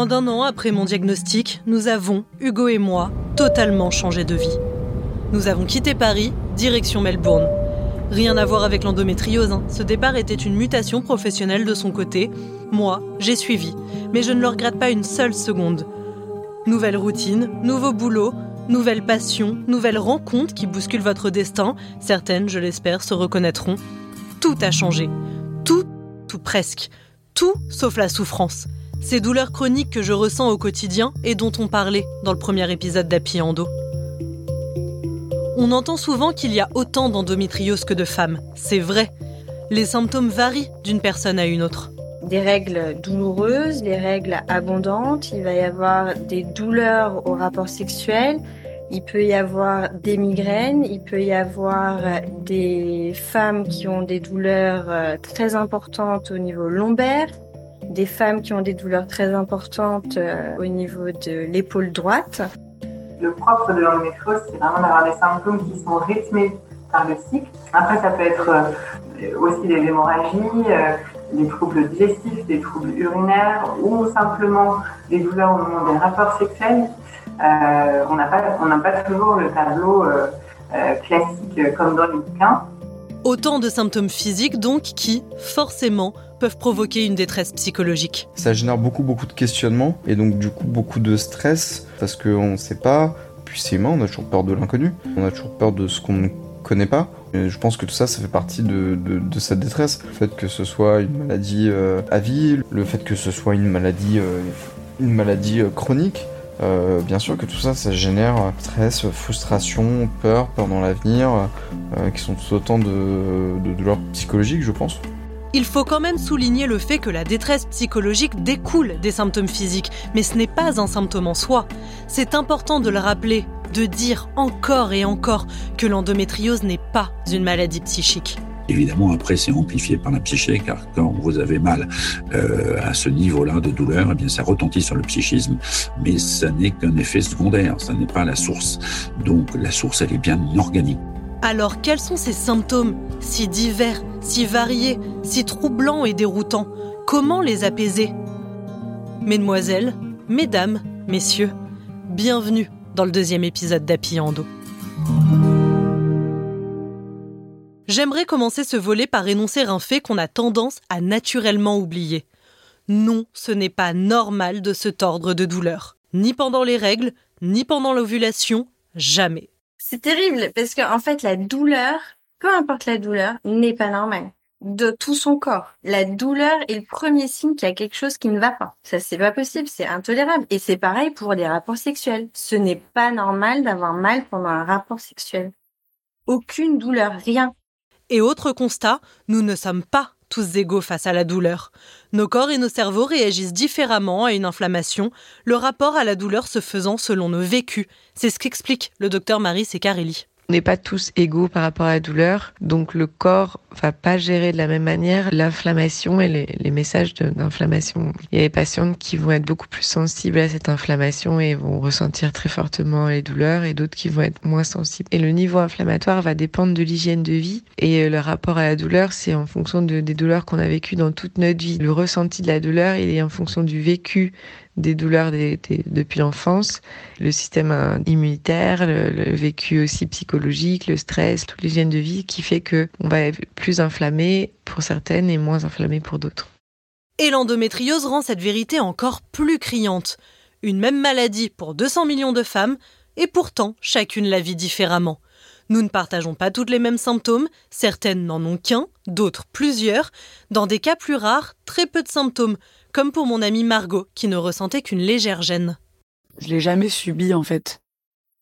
Moins d'un an après mon diagnostic, nous avons, Hugo et moi, totalement changé de vie. Nous avons quitté Paris, direction Melbourne. Rien à voir avec l'endométriose, hein. ce départ était une mutation professionnelle de son côté. Moi, j'ai suivi, mais je ne le regrette pas une seule seconde. Nouvelle routine, nouveau boulot, nouvelle passion, nouvelles rencontres qui bousculent votre destin. Certaines, je l'espère, se reconnaîtront. Tout a changé. Tout, tout presque. Tout sauf la souffrance. Ces douleurs chroniques que je ressens au quotidien et dont on parlait dans le premier épisode d'Happy Endo. On entend souvent qu'il y a autant d'endométriose que de femmes. C'est vrai. Les symptômes varient d'une personne à une autre. Des règles douloureuses, des règles abondantes, il va y avoir des douleurs au rapport sexuel, il peut y avoir des migraines, il peut y avoir des femmes qui ont des douleurs euh, très importantes au niveau lombaire, des femmes qui ont des douleurs très importantes euh, au niveau de l'épaule droite. Le propre de l'endométriose, c'est vraiment d'avoir des symptômes qui sont rythmés par le cycle. Après, ça peut être euh, aussi des hémorragies, euh, des troubles digestifs, des troubles urinaires ou simplement des douleurs au moment des rapports sexuels. on n'a pas, pas toujours le tableau classique comme dans les bouquins. Autant de symptômes physiques donc qui, forcément, peuvent provoquer une détresse psychologique. Ça génère beaucoup beaucoup de questionnements et donc du coup beaucoup de stress parce qu'on ne sait pas, puis c'est humain, on a toujours peur de l'inconnu, on a toujours peur de ce qu'on ne connaît pas. Je pense que tout ça, ça fait partie de, cette détresse. Le fait que ce soit une maladie euh, à vie, le fait que ce soit une maladie, euh, une maladie euh, chronique, euh, bien sûr que tout ça, ça génère stress, frustration, peur, peur dans l'avenir, euh, qui sont tout autant de, de douleurs psychologiques, je pense. Il faut quand même souligner le fait que la détresse psychologique découle des symptômes physiques, mais ce n'est pas un symptôme en soi. C'est important de le rappeler, de dire encore et encore que l'endométriose n'est pas une maladie psychique. Évidemment, après, c'est amplifié par la psyché, car quand vous avez mal euh, à ce niveau-là de douleur, eh bien, ça retentit sur le psychisme, mais ça n'est qu'un effet secondaire, ça n'est pas la source. Donc, la source, elle est bien organique. Alors, quels sont ces symptômes, si divers, si variés, si troublants et déroutants? Comment les apaiser? Mesdemoiselles, mesdames, messieurs, bienvenue dans le deuxième épisode d'Happy Endo. J'aimerais commencer ce volet par énoncer un fait qu'on a tendance à naturellement oublier. Non, ce n'est pas normal de se tordre de douleur. Ni pendant les règles, ni pendant l'ovulation, jamais. C'est terrible parce qu'en en fait, la douleur, peu importe la douleur, n'est pas normale de tout son corps. La douleur est le premier signe qu'il y a quelque chose qui ne va pas. Ça, c'est pas possible, c'est intolérable. Et c'est pareil pour les rapports sexuels. Ce n'est pas normal d'avoir mal pendant un rapport sexuel. Aucune douleur, rien. Et autre constat, nous ne sommes pas tous égaux face à la douleur. Nos corps et nos cerveaux réagissent différemment à une inflammation, le rapport à la douleur se faisant selon nos vécus. C'est ce qu'explique le docteur Marie Secarelli. On n'est pas tous égaux par rapport à la douleur, donc le corps va pas gérer de la même manière l'inflammation et les, messages d'inflammation. Il y a des patientes qui vont être beaucoup plus sensibles à cette inflammation et vont ressentir très fortement les douleurs et d'autres qui vont être moins sensibles. Et le niveau inflammatoire va dépendre de l'hygiène de vie et le rapport à la douleur, c'est en fonction des douleurs qu'on a vécues dans toute notre vie. Le ressenti de la douleur, il est en fonction du vécu des douleurs depuis l'enfance, le système immunitaire, le, vécu aussi psychologique, le stress, toute l'hygiène de vie qui fait que on va être plus inflammé pour certaines et moins inflammé pour d'autres. Et l'endométriose rend cette vérité encore plus criante. Une même maladie pour 200 millions de femmes, et pourtant chacune la vit différemment. Nous ne partageons pas toutes les mêmes symptômes, certaines n'en ont qu'un, d'autres plusieurs. Dans des cas plus rares, très peu de symptômes, comme pour mon amie Margot, qui ne ressentait qu'une légère gêne. Je l'ai jamais subi en fait.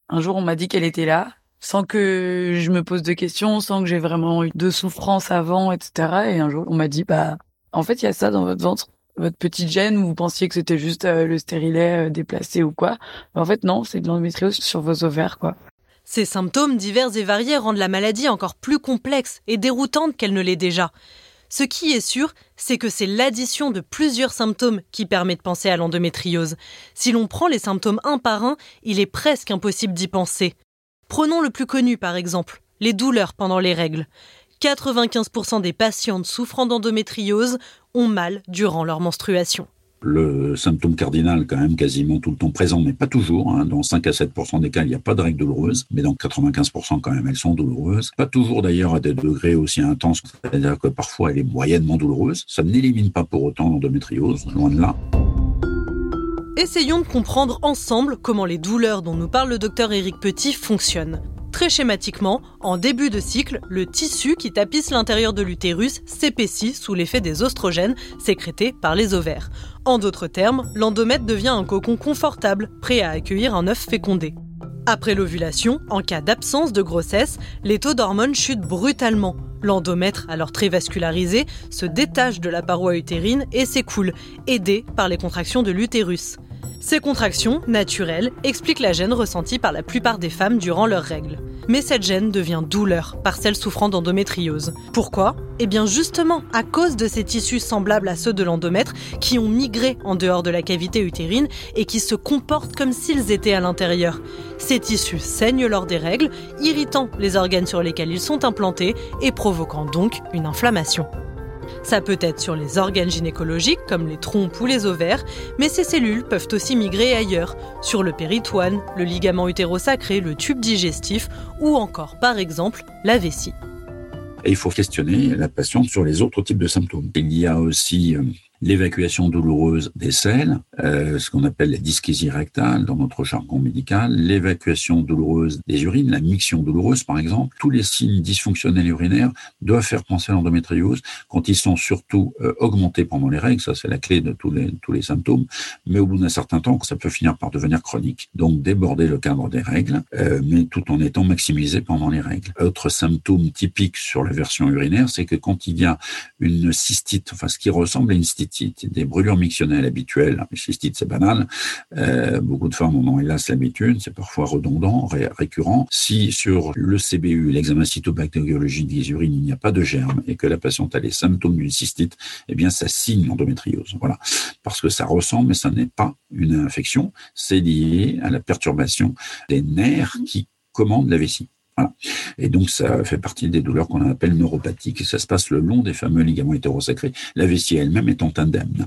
Un jour, on m'a dit qu'elle était là, sans que je me pose de questions, sans que j'ai vraiment eu de souffrance avant, etc. Et un jour, on m'a dit, bah, en fait, il y a ça dans votre ventre, votre petite gêne, où vous pensiez que c'était juste euh, le stérilet euh, déplacé ou quoi. en fait, non, c'est de l'endométriose sur vos ovaires, quoi. Ces symptômes divers et variés rendent la maladie encore plus complexe et déroutante qu'elle ne l'est déjà. Ce qui est sûr, c'est que c'est l'addition de plusieurs symptômes qui permet de penser à l'endométriose. Si l'on prend les symptômes un par un, il est presque impossible d'y penser. Prenons le plus connu par exemple, les douleurs pendant les règles. 95% des patientes souffrant d'endométriose ont mal durant leur menstruation. Le symptôme cardinal quand même quasiment tout le temps présent, mais pas toujours. Hein. Dans 5 à 7% des cas, il n'y a pas de règles douloureuses, mais dans 95% quand même, elles sont douloureuses. Pas toujours d'ailleurs à des degrés aussi intenses, c'est-à-dire que parfois elle est moyennement douloureuse. Ça n'élimine pas pour autant l'endométriose, loin de là. Essayons de comprendre ensemble comment les douleurs dont nous parle le docteur Éric Petit fonctionnent. Très schématiquement, en début de cycle, le tissu qui tapisse l'intérieur de l'utérus s'épaissit sous l'effet des oestrogènes sécrétés par les ovaires. En d'autres termes, l'endomètre devient un cocon confortable, prêt à accueillir un œuf fécondé. Après l'ovulation, en cas d'absence de grossesse, les taux d'hormones chutent brutalement. L'endomètre, alors très vascularisé, se détache de la paroi utérine et s'écoule, aidé par les contractions de l'utérus. Ces contractions, naturelles, expliquent la gêne ressentie par la plupart des femmes durant leurs règles. Mais cette gêne devient douleur par celles souffrant d'endométriose. Pourquoi? Eh bien justement à cause de ces tissus semblables à ceux de l'endomètre qui ont migré en dehors de la cavité utérine et qui se comportent comme s'ils étaient à l'intérieur. Ces tissus saignent lors des règles, irritant les organes sur lesquels ils sont implantés et provoquant donc une inflammation. Ça peut être sur les organes gynécologiques comme les trompes ou les ovaires, mais ces cellules peuvent aussi migrer ailleurs, sur le péritoine, le ligament utérosacré, le tube digestif ou encore par exemple la vessie. Il faut questionner la patiente sur les autres types de symptômes. Il y a aussi euh, l'évacuation douloureuse des selles, euh, ce qu'on appelle la dyschésie rectale dans notre jargon médical, l'évacuation douloureuse des urines, la miction douloureuse par exemple. Tous les signes dysfonctionnels urinaires doivent faire penser à l'endométriose quand ils sont surtout euh, augmentés pendant les règles, ça c'est la clé de tous les, tous les symptômes, mais au bout d'un certain temps, ça peut finir par devenir chronique, donc déborder le cadre des règles, euh, mais tout en étant maximisé pendant les règles. Autre symptôme typique sur la version urinaire, c'est que quand il y a une cystite, enfin ce qui ressemble à une cystite, des brûlures mictionnelles habituelles. Les cystites, c'est banal. Euh, beaucoup de femmes en ont hélas l'habitude. C'est parfois redondant, récurrent. Si sur le CBU, l'examen cytobactériologique des urines, il n'y a pas de germe et que la patiente a les symptômes d'une cystite, eh bien, ça signe l'endométriose. Voilà. Parce que ça ressemble, mais ça n'est pas une infection. C'est lié à la perturbation des nerfs qui commandent la vessie. Et donc, ça fait partie des douleurs qu'on appelle neuropathiques. Ça se passe le long des fameux ligaments hétérosacrés, la vessie elle-même étant indemne.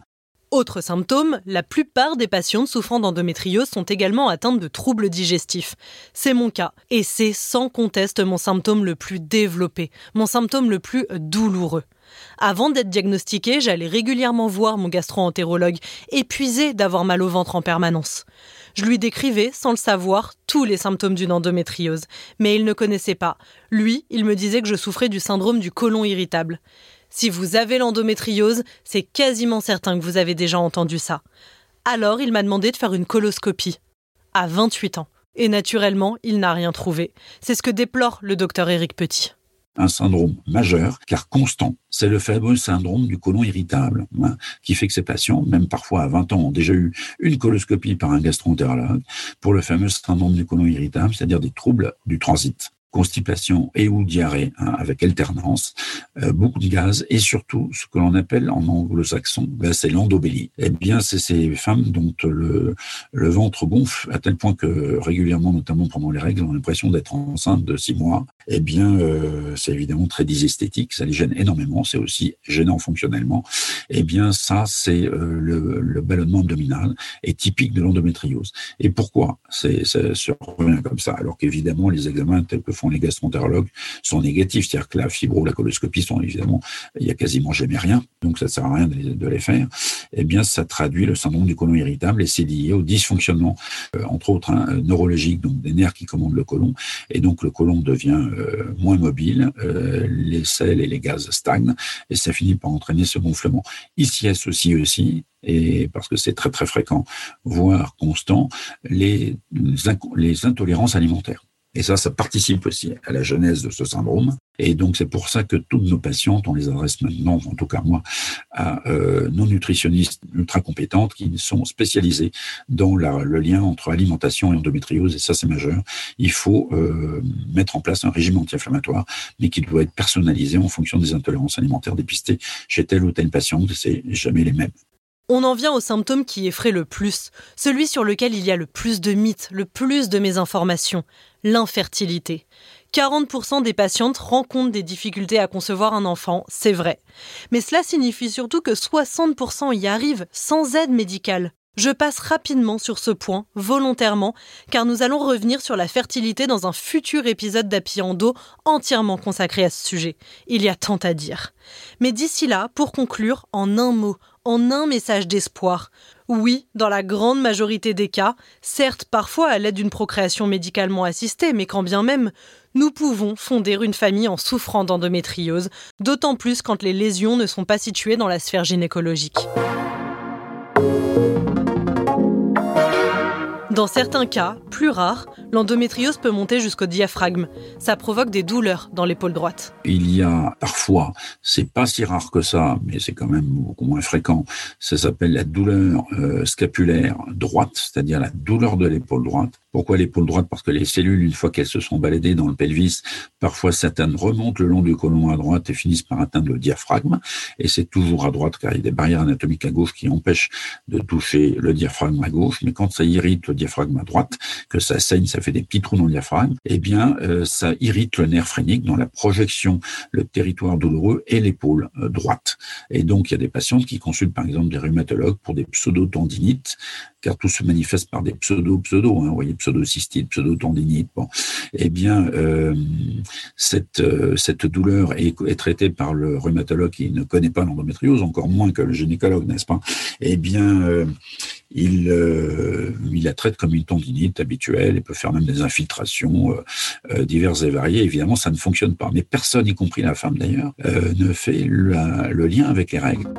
Autre symptôme, la plupart des patientes souffrant d'endométriose sont également atteintes de troubles digestifs. C'est mon cas, et c'est sans conteste mon symptôme le plus développé, mon symptôme le plus douloureux. Avant d'être diagnostiquée, j'allais régulièrement voir mon gastro-entérologue, épuisé d'avoir mal au ventre en permanence. Je lui décrivais, sans le savoir, tous les symptômes d'une endométriose, mais il ne connaissait pas. Lui, il me disait que je souffrais du syndrome du côlon irritable. Si vous avez l'endométriose, c'est quasiment certain que vous avez déjà entendu ça. Alors, il m'a demandé de faire une coloscopie. À 28 ans. Et naturellement, il n'a rien trouvé. C'est ce que déplore le docteur Éric Petit un syndrome majeur, car constant. C'est le fameux syndrome du côlon irritable, hein, qui fait que ces patients, même parfois à 20 ans, ont déjà eu une coloscopie par un gastroentérologue pour le fameux syndrome du côlon irritable, c'est-à-dire des troubles du transit constipation et ou diarrhée hein, avec alternance, euh, beaucoup de gaz et surtout ce que l'on appelle en anglo-saxon, ben, c'est l'endobélie. Eh bien, c'est ces femmes dont le, le ventre gonfle à tel point que régulièrement, notamment pendant les règles, on a l'impression d'être enceinte de six mois. Eh bien, euh, c'est évidemment très dysesthétique, ça les gêne énormément, c'est aussi gênant fonctionnellement. Eh bien, ça, c'est euh, le, le, ballonnement abdominal est typique de l'endométriose. Et pourquoi c'est ça se revient comme ça Alors qu'évidemment, les examens tels que font les gastroentérologues sont négatifs. C'est-à-dire que la fibro, la coloscopie sont évidemment, il y a quasiment jamais rien, donc ça sert à rien de les, faire. Eh bien, ça traduit le syndrome du côlon irritable et c'est lié au dysfonctionnement, euh, entre autres, hein, neurologique, donc des nerfs qui commandent le côlon. Et donc, le côlon devient euh, moins mobile, euh, les sels et les gaz stagnent et ça finit par entraîner ce gonflement. Ici, associé aussi, et parce que c'est très très fréquent, voire constant, les intolérances alimentaires. Et ça, ça participe aussi à la genèse de ce syndrome. Et donc, c'est pour ça que toutes nos patientes, on les adresse maintenant, en tout cas moi, à euh, nos nutritionnistes ultra compétentes qui sont spécialisées dans le lien entre alimentation et endométriose. Et ça, c'est majeur. Il faut euh, mettre en place un régime anti-inflammatoire, mais qui doit être personnalisé en fonction des intolérances alimentaires dépistées chez telle ou telle patiente. C'est jamais les mêmes. On en vient au symptôme qui effraie le plus, celui sur lequel il y a le plus de mythes, le plus de mésinformations, l'infertilité. 40% des patientes rencontrent des difficultés à concevoir un enfant, c'est vrai. Mais cela signifie surtout que 60% y arrivent sans aide médicale. Je passe rapidement sur ce point, volontairement, car nous allons revenir sur la fertilité dans un futur épisode dos entièrement consacré à ce sujet. Il y a tant à dire. Mais d'ici là, pour conclure, en un mot, en un message d'espoir. Oui, dans la grande majorité des cas, certes parfois à l'aide d'une procréation médicalement assistée, mais quand bien même, nous pouvons fonder une famille en souffrant d'endométriose, d'autant plus quand les lésions ne sont pas situées dans la sphère gynécologique. Dans certains cas, plus rares, l'endométriose peut monter jusqu'au diaphragme. Ça provoque des douleurs dans l'épaule droite. Il y a parfois, c'est pas si rare que ça, mais c'est quand même beaucoup moins fréquent, ça s'appelle la douleur euh, scapulaire droite, c'est-à-dire la douleur de l'épaule droite. Pourquoi l'épaule droite Parce que les cellules, une fois qu'elles se sont baladées dans le pelvis, parfois certaines remontent le long du côlon à droite et finissent par atteindre le diaphragme. Et c'est toujours à droite car il y a des barrières anatomiques à gauche qui empêchent de toucher le diaphragme à gauche. Mais quand ça irrite le diaphragme à droite, que ça saigne, ça fait des petits trous dans le diaphragme, eh bien, euh, ça irrite le nerf phrénique dans la projection, le territoire douloureux et l'épaule euh, droite. Et donc, il y a des patientes qui consultent par exemple des rhumatologues pour des pseudo-tendinites car tout se manifeste par des pseudo-pseudo, hein, vous voyez, pseudo-cystite, pseudo-tendinite. Eh bien, euh, cette, euh, cette douleur est, traitée par le rhumatologue qui ne connaît pas l'endométriose, encore moins que le gynécologue, n'est-ce pas? Eh bien, euh, il, la traite comme une tendinite habituelle et peut faire même des infiltrations diverses et variées. Évidemment, ça ne fonctionne pas. Mais personne, y compris la femme d'ailleurs, ne fait le lien avec les règles.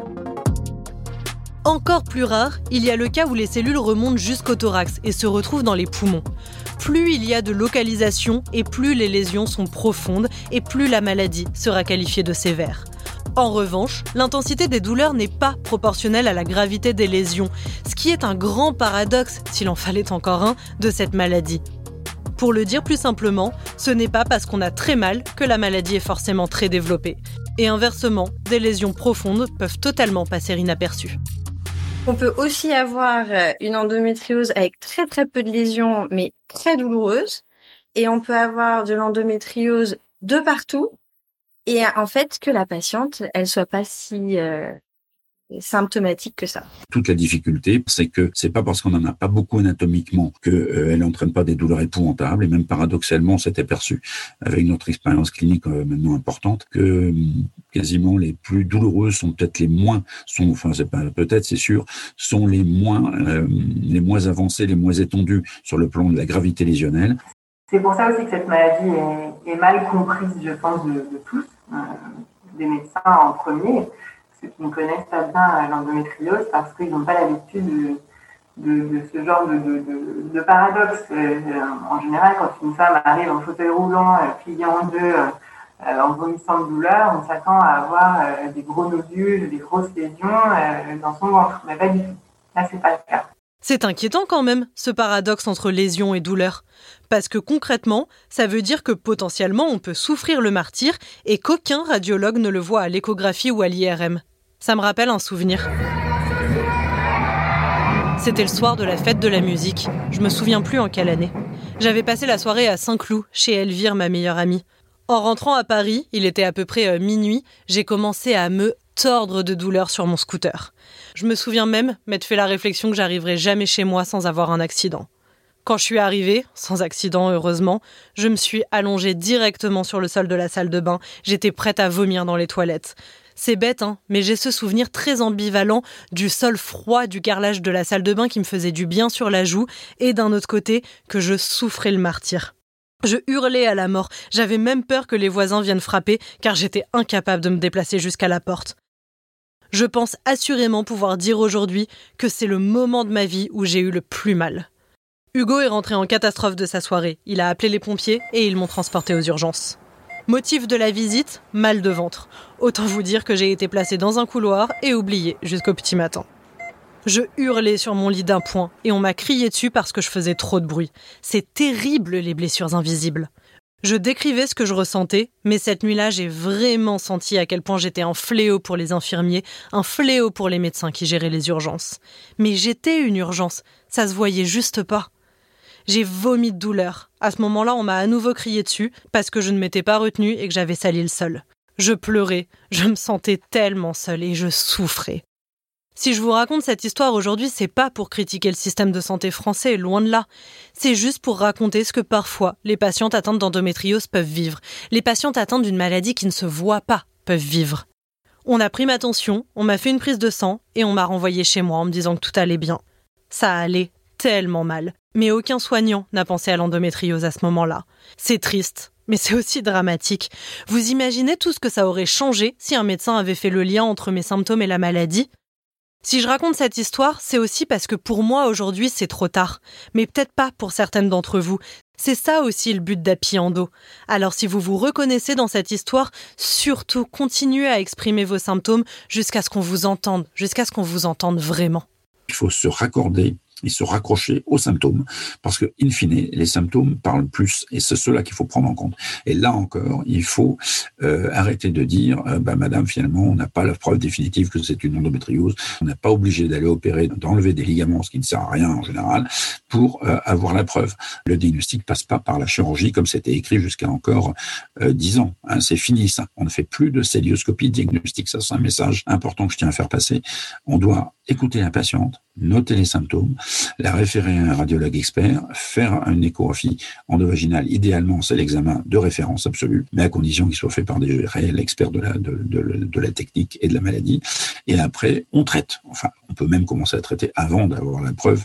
Encore plus rare, il y a le cas où les cellules remontent jusqu'au thorax et se retrouvent dans les poumons. Plus il y a de localisation et plus les lésions sont profondes et plus la maladie sera qualifiée de sévère. En revanche, l'intensité des douleurs n'est pas proportionnelle à la gravité des lésions, ce qui est un grand paradoxe, s'il en fallait encore un, de cette maladie. Pour le dire plus simplement, ce n'est pas parce qu'on a très mal que la maladie est forcément très développée. Et inversement, des lésions profondes peuvent totalement passer inaperçues. On peut aussi avoir euh, une endométriose avec très très peu de lésions, mais très douloureuse. Et on peut avoir de l'endométriose de partout. Et en fait, que la patiente, elle soit pas si euh, symptomatique que ça. Toute la difficulté, c'est que c'est pas parce qu'on n'en a pas beaucoup anatomiquement qu'elle euh, n'entraîne pas des douleurs épouvantables. Et même paradoxalement, s'était perçu avec notre expérience clinique euh, maintenant importante que euh, quasiment les plus douloureuses sont peut-être les moins, sont, enfin c'est pas peut-être, c'est sûr, sont les moins, les moins avancées, les moins étendues sur le plan de la gravité lésionnelle. C'est pour ça aussi que cette maladie est, mal comprise, je pense, de, de tous, des médecins en premier qui ne connaissent pas bien l'endométriose parce qu'ils n'ont pas l'habitude de, ce genre de, paradoxe. Euh, en général, quand une femme arrive en fauteuil roulant, euh, pliée en deux, euh, en vomissant de douleur, on s'attend à avoir des gros nodules, des grosses lésions dans son ventre. Mais pas du tout. Là, c'est pas le cas. C'est inquiétant quand même, ce paradoxe entre lésion et douleur. Parce que concrètement, ça veut dire que potentiellement on peut souffrir le martyr et qu'aucun radiologue ne le voit à l'échographie ou à l'IRM. Ça me rappelle un souvenir. C'était le soir de la fête de la musique. Je me souviens plus en quelle année. J'avais passé la soirée à Saint-Cloud, chez Elvire, ma meilleure amie. En rentrant à Paris, il était à peu près euh, minuit, j'ai commencé à me tordre de douleur sur mon scooter. Je me souviens même m'être fait la réflexion que j'arriverais jamais chez moi sans avoir un accident. Quand je suis arrivée, sans accident heureusement, je me suis allongée directement sur le sol de la salle de bain. J'étais prête à vomir dans les toilettes. C'est bête, hein, mais j'ai ce souvenir très ambivalent du sol froid du carrelage de la salle de bain qui me faisait du bien sur la joue, et d'un autre côté, que je souffrais le martyr. Je hurlais à la mort, j'avais même peur que les voisins viennent frapper, car j'étais incapable de me déplacer jusqu'à la porte. Je pense assurément pouvoir dire aujourd'hui que c'est le moment de ma vie où j'ai eu le plus mal. Hugo est rentré en catastrophe de sa soirée. Il a appelé les pompiers et ils m'ont transporté aux urgences. Motif de la visite, mal de ventre. Autant vous dire que j'ai été placée dans un couloir et oubliée jusqu'au petit matin. Je hurlais sur mon lit d'un point et on m'a crié dessus parce que je faisais trop de bruit. C'est terrible les blessures invisibles. Je décrivais ce que je ressentais, mais cette nuit-là, j'ai vraiment senti à quel point j'étais un fléau pour les infirmiers, un fléau pour les médecins qui géraient les urgences. Mais j'étais une urgence, ça se voyait juste pas. J'ai vomi de douleur. À ce moment-là, on m'a à nouveau crié dessus parce que je ne m'étais pas retenue et que j'avais sali le sol. Je pleurais, je me sentais tellement seule et je souffrais. Si je vous raconte cette histoire aujourd'hui, c'est pas pour critiquer le système de santé français, loin de là. C'est juste pour raconter ce que parfois les patientes atteintes d'endométriose peuvent vivre. Les patientes atteintes d'une maladie qui ne se voit pas peuvent vivre. On a pris ma tension, on m'a fait une prise de sang et on m'a renvoyé chez moi en me disant que tout allait bien. Ça allait tellement mal. Mais aucun soignant n'a pensé à l'endométriose à ce moment-là. C'est triste, mais c'est aussi dramatique. Vous imaginez tout ce que ça aurait changé si un médecin avait fait le lien entre mes symptômes et la maladie? Si je raconte cette histoire, c'est aussi parce que pour moi aujourd'hui c'est trop tard, mais peut-être pas pour certaines d'entre vous. C'est ça aussi le but d'Api Endo. Alors si vous vous reconnaissez dans cette histoire, surtout continuez à exprimer vos symptômes jusqu'à ce qu'on vous entende, jusqu'à ce qu'on vous entende vraiment. Il faut se raccorder et se raccrocher aux symptômes, parce que, in fine, les symptômes parlent plus, et c'est cela qu'il faut prendre en compte. Et là encore, il faut euh, arrêter de dire, euh, bah, Madame, finalement, on n'a pas la preuve définitive que c'est une endométriose, on n'est pas obligé d'aller opérer, d'enlever des ligaments, ce qui ne sert à rien en général, pour euh, avoir la preuve. Le diagnostic passe pas par la chirurgie, comme c'était écrit jusqu'à encore dix ans. Hein, c'est fini ça. On ne fait plus de célioscopie diagnostique. Ça, c'est un message important que je tiens à faire passer. On doit écouter la patiente, noter les symptômes, la référer à un radiologue expert, faire une échographie endovaginale. Idéalement, c'est l'examen de référence absolue, mais à condition qu'il soit fait par des réels experts de la, de, de, la technique et de la maladie. Et après, on traite. Enfin, on peut même commencer à traiter avant d'avoir la preuve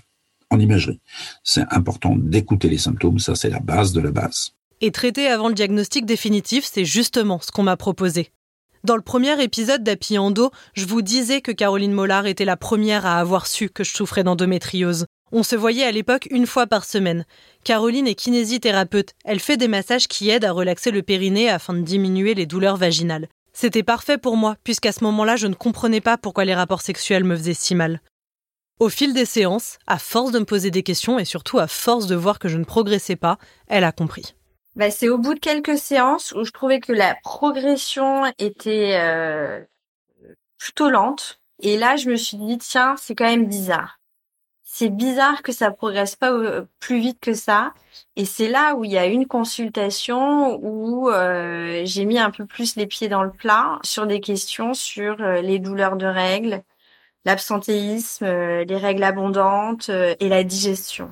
en imagerie. C'est important d'écouter les symptômes, ça c'est la base de la base. Et traiter avant le diagnostic définitif, c'est justement ce qu'on m'a proposé. Dans le premier épisode d'Api Endo, je vous disais que Caroline Mollard était la première à avoir su que je souffrais d'endométriose. On se voyait à l'époque une fois par semaine. Caroline est kinésithérapeute. Elle fait des massages qui aident à relaxer le périnée afin de diminuer les douleurs vaginales. C'était parfait pour moi, puisqu'à ce moment-là, je ne comprenais pas pourquoi les rapports sexuels me faisaient si mal. Au fil des séances, à force de me poser des questions et surtout à force de voir que je ne progressais pas, elle a compris. Bah, c'est au bout de quelques séances où je trouvais que la progression était euh, plutôt lente. Et là, je me suis dit, tiens, c'est quand même bizarre. C'est bizarre que ça progresse pas euh, plus vite que ça. Et c'est là où il y a une consultation où euh, j'ai mis un peu plus les pieds dans le plat sur des questions sur les douleurs de règles, l'absentéisme, les règles abondantes et la digestion.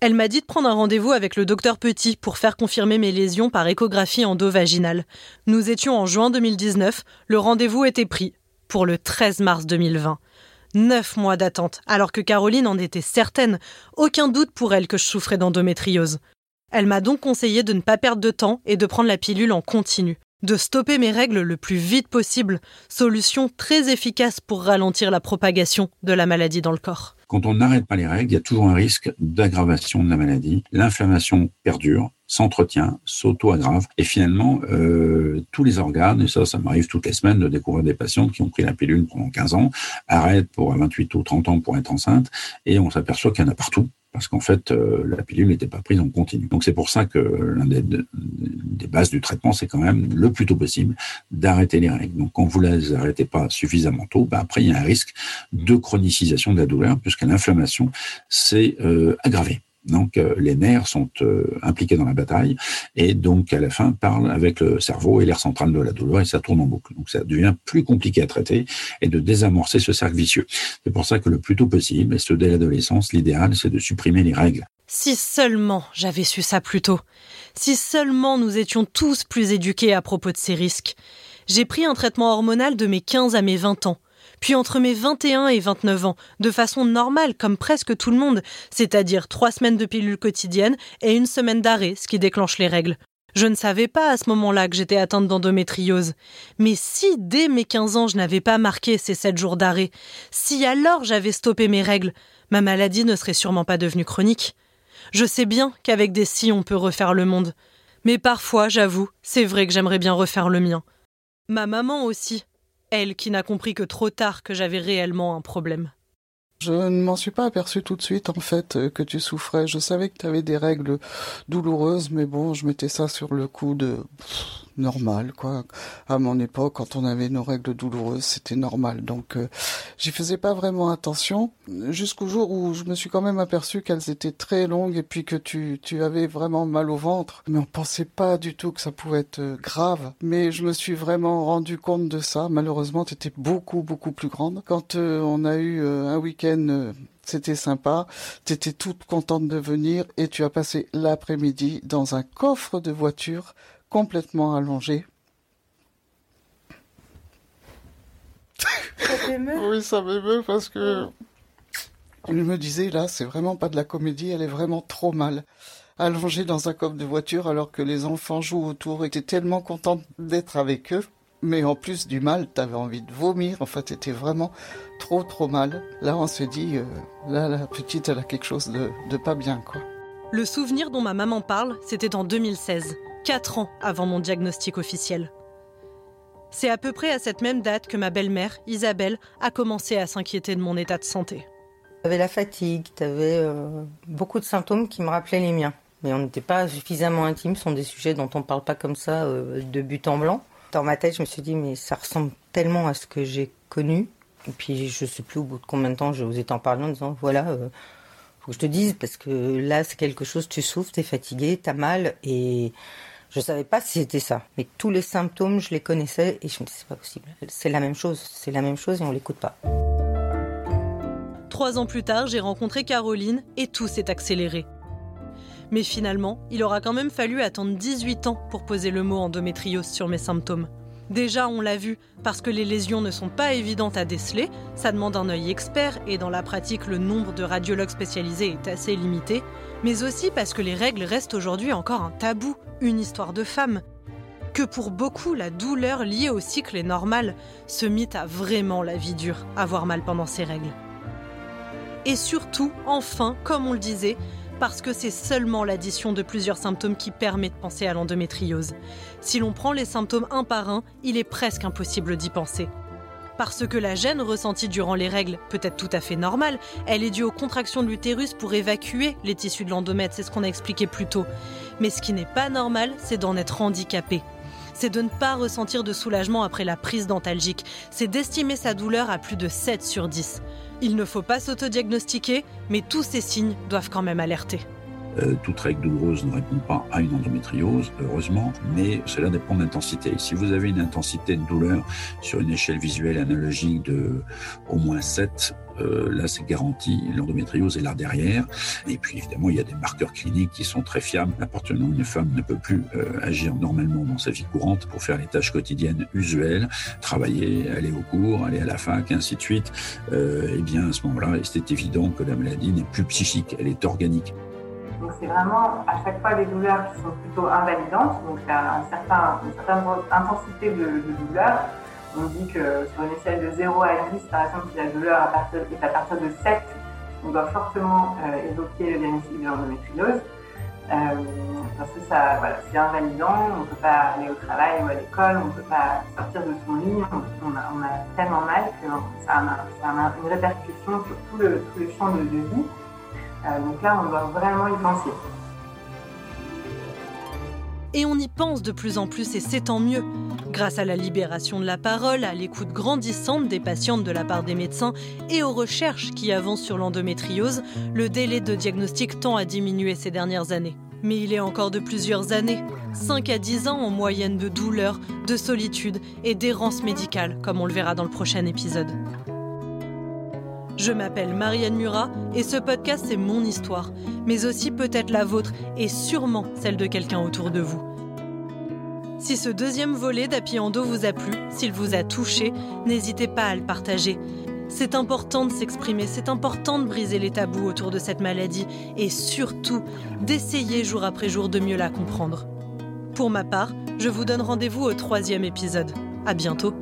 Elle m'a dit de prendre un rendez-vous avec le docteur Petit pour faire confirmer mes lésions par échographie endovaginale. Nous étions en juin 2019, le rendez-vous était pris pour le 13 mars 2020. Neuf mois d'attente, alors que Caroline en était certaine, aucun doute pour elle que je souffrais d'endométriose. Elle m'a donc conseillé de ne pas perdre de temps et de prendre la pilule en continu, de stopper mes règles le plus vite possible, solution très efficace pour ralentir la propagation de la maladie dans le corps. Quand on n'arrête pas les règles, il y a toujours un risque d'aggravation de la maladie. L'inflammation perdure, s'entretient, s'auto-aggrave, et finalement, euh, tous les organes, et ça, ça m'arrive toutes les semaines de découvrir des patientes qui ont pris la pilule pendant 15 ans, arrêtent pour 28 ou 30 ans pour être enceinte, et on s'aperçoit qu'il y en a partout parce qu'en fait, euh, la pilule n'était pas prise en continu. Donc c'est pour ça que l'un des, bases du traitement, c'est quand même le plus tôt possible d'arrêter les règles. Donc quand vous les arrêtez pas suffisamment tôt, ben après il y a un risque de chronicisation de la douleur, puisque l'inflammation s'est euh, aggravée. Donc euh, les nerfs sont euh, impliqués dans la bataille et donc à la fin parlent avec le cerveau et l'air central de la douleur et ça tourne en boucle. Donc ça devient plus compliqué à traiter et de désamorcer ce cercle vicieux. C'est pour ça que le plus tôt possible, et ce dès l'adolescence, l'idéal c'est de supprimer les règles. Si seulement j'avais su ça plus tôt. Si seulement nous étions tous plus éduqués à propos de ces risques. J'ai pris un traitement hormonal de mes 15 à mes 20 ans puis entre mes 21 et 29 ans, de façon normale comme presque tout le monde, c'est-à-dire trois semaines de pilules quotidiennes et une semaine d'arrêt, ce qui déclenche les règles. Je ne savais pas à ce moment-là que j'étais atteinte d'endométriose. Mais si dès mes 15 ans je n'avais pas marqué ces 7 jours d'arrêt, si alors j'avais stoppé mes règles, ma maladie ne serait sûrement pas devenue chronique. Je sais bien qu'avec des si on peut refaire le monde. Mais parfois, j'avoue, c'est vrai que j'aimerais bien refaire le mien. Ma maman aussi, elle qui n'a compris que trop tard que j'avais réellement un problème. Je ne m'en suis pas aperçu tout de suite en fait euh, que tu souffrais. Je savais que tu avais des règles douloureuses, mais bon, je mettais ça sur le coup de normal, quoi. À mon époque, quand on avait nos règles douloureuses, c'était normal. Donc, euh, j'y faisais pas vraiment attention jusqu'au jour où je me suis quand même aperçu qu'elles étaient très longues et puis que tu, tu avais vraiment mal au ventre. Mais on pensait pas du tout que ça pouvait être euh, grave. Mais je me suis vraiment rendu compte de ça. Malheureusement, tu étais beaucoup, beaucoup plus grande. Quand euh, on a eu un week-end c'était sympa, t'étais toute contente de venir et tu as passé l'après-midi dans un coffre de voiture complètement allongé. Ça t'émeut? Oui, ça m'émeut parce que il me disait là, c'est vraiment pas de la comédie, elle est vraiment trop mal. Allongée dans un coffre de voiture alors que les enfants jouent autour et t'es tellement contente d'être avec eux. Mais en plus du mal, t'avais envie de vomir. En fait, t'étais vraiment trop trop mal. Là, on s'est dit, euh, là, la petite, elle a quelque chose de, de pas bien, quoi. Le souvenir dont ma maman parle, c'était en 2016, 4 ans avant mon diagnostic officiel. C'est à peu près à cette même date que ma belle-mère, Isabelle, a commencé à s'inquiéter de mon état de santé. T'avais la fatigue, t'avais euh, beaucoup de symptômes qui me rappelaient les miens. Mais on n'était pas suffisamment intimes, ce sont des sujets dont on parle pas comme ça euh, de but en blanc. Dans ma tête, je me suis dit, mais ça ressemble tellement à ce que j'ai connu. Et puis, je sais plus au bout de combien de temps j'ai osé t'en parler en disant, voilà, euh, faut que je te dise, parce que là, c'est quelque chose, tu souffres, t'es fatigué, t'as mal, et je savais pas si c'était ça. Mais tous les symptômes, je les connaissais, et je me disais, c'est pas possible. C'est la même chose, c'est la même chose, et on l'écoute pas. Trois ans plus tard, j'ai rencontré Caroline, et tout s'est accéléré. Mais finalement, il aura quand même fallu attendre 18 ans pour poser le mot endométriose sur mes symptômes. Déjà, on l'a vu, parce que les lésions ne sont pas évidentes à déceler, ça demande un œil expert et dans la pratique, le nombre de radiologues spécialisés est assez limité, mais aussi parce que les règles restent aujourd'hui encore un tabou, une histoire de femme. Que pour beaucoup, la douleur liée au cycle est normale, ce mythe a vraiment la vie dure, avoir mal pendant ses règles. Et surtout, enfin, comme on le disait, parce que c'est seulement l'addition de plusieurs symptômes qui permet de penser à l'endométriose. Si l'on prend les symptômes un par un, il est presque impossible d'y penser. Parce que la gêne ressentie durant les règles peut être tout à fait normale, elle est due aux contractions de l'utérus pour évacuer les tissus de l'endomètre, c'est ce qu'on a expliqué plus tôt. Mais ce qui n'est pas normal, c'est d'en être handicapé. C'est de ne pas ressentir de soulagement après la prise dentalgique, c'est d'estimer sa douleur à plus de 7 sur 10. Il ne faut pas s'autodiagnostiquer, mais tous ces signes doivent quand même alerter. Euh, toute règle douloureuse ne répond pas à une endométriose, heureusement, mais cela dépend de l'intensité. Si vous avez une intensité de douleur sur une échelle visuelle analogique de au moins 7, euh, là c'est garanti, l'endométriose est là derrière. Et puis évidemment, il y a des marqueurs cliniques qui sont très fiables. À une femme ne peut plus euh, agir normalement dans sa vie courante pour faire les tâches quotidiennes usuelles, travailler, aller au cours, aller à la fac, et ainsi de suite, eh bien à ce moment-là, c'est évident que la maladie n'est plus psychique, elle est organique. C'est vraiment à chaque fois des douleurs qui sont plutôt invalidantes, donc a un certain, une certaine intensité de, douleur. On dit que sur une échelle de 0 à 10, par exemple, si la douleur à est à partir de 7, on doit fortement euh, évoquer le diagnostic de l'endométriose. Euh, parce que ça, voilà, c'est invalidant, on ne peut pas aller au travail ou à l'école, on ne peut pas sortir de son lit, on, a, tellement mal que ça a, une répercussion sur tout le, tout champ de vie. Euh, donc là, on doit vraiment y penser. Et on y pense de plus en plus et c'est tant mieux. Grâce à la libération de la parole, à l'écoute grandissante des patientes de la part des médecins et aux recherches qui avancent sur l'endométriose, le délai de diagnostic tend à diminuer ces dernières années. Mais il est encore de plusieurs années, 5 à 10 ans en moyenne de douleur, de solitude et d'errance médicale, comme on le verra dans le prochain épisode. Je m'appelle Marianne Murat et ce podcast c'est mon histoire, mais aussi peut-être la vôtre et sûrement celle de quelqu'un autour de vous. Si ce deuxième volet d'Apiando vous a plu, s'il vous a touché, n'hésitez pas à le partager. C'est important de s'exprimer, c'est important de briser les tabous autour de cette maladie et surtout d'essayer jour après jour de mieux la comprendre. Pour ma part, je vous donne rendez-vous au troisième épisode. À bientôt!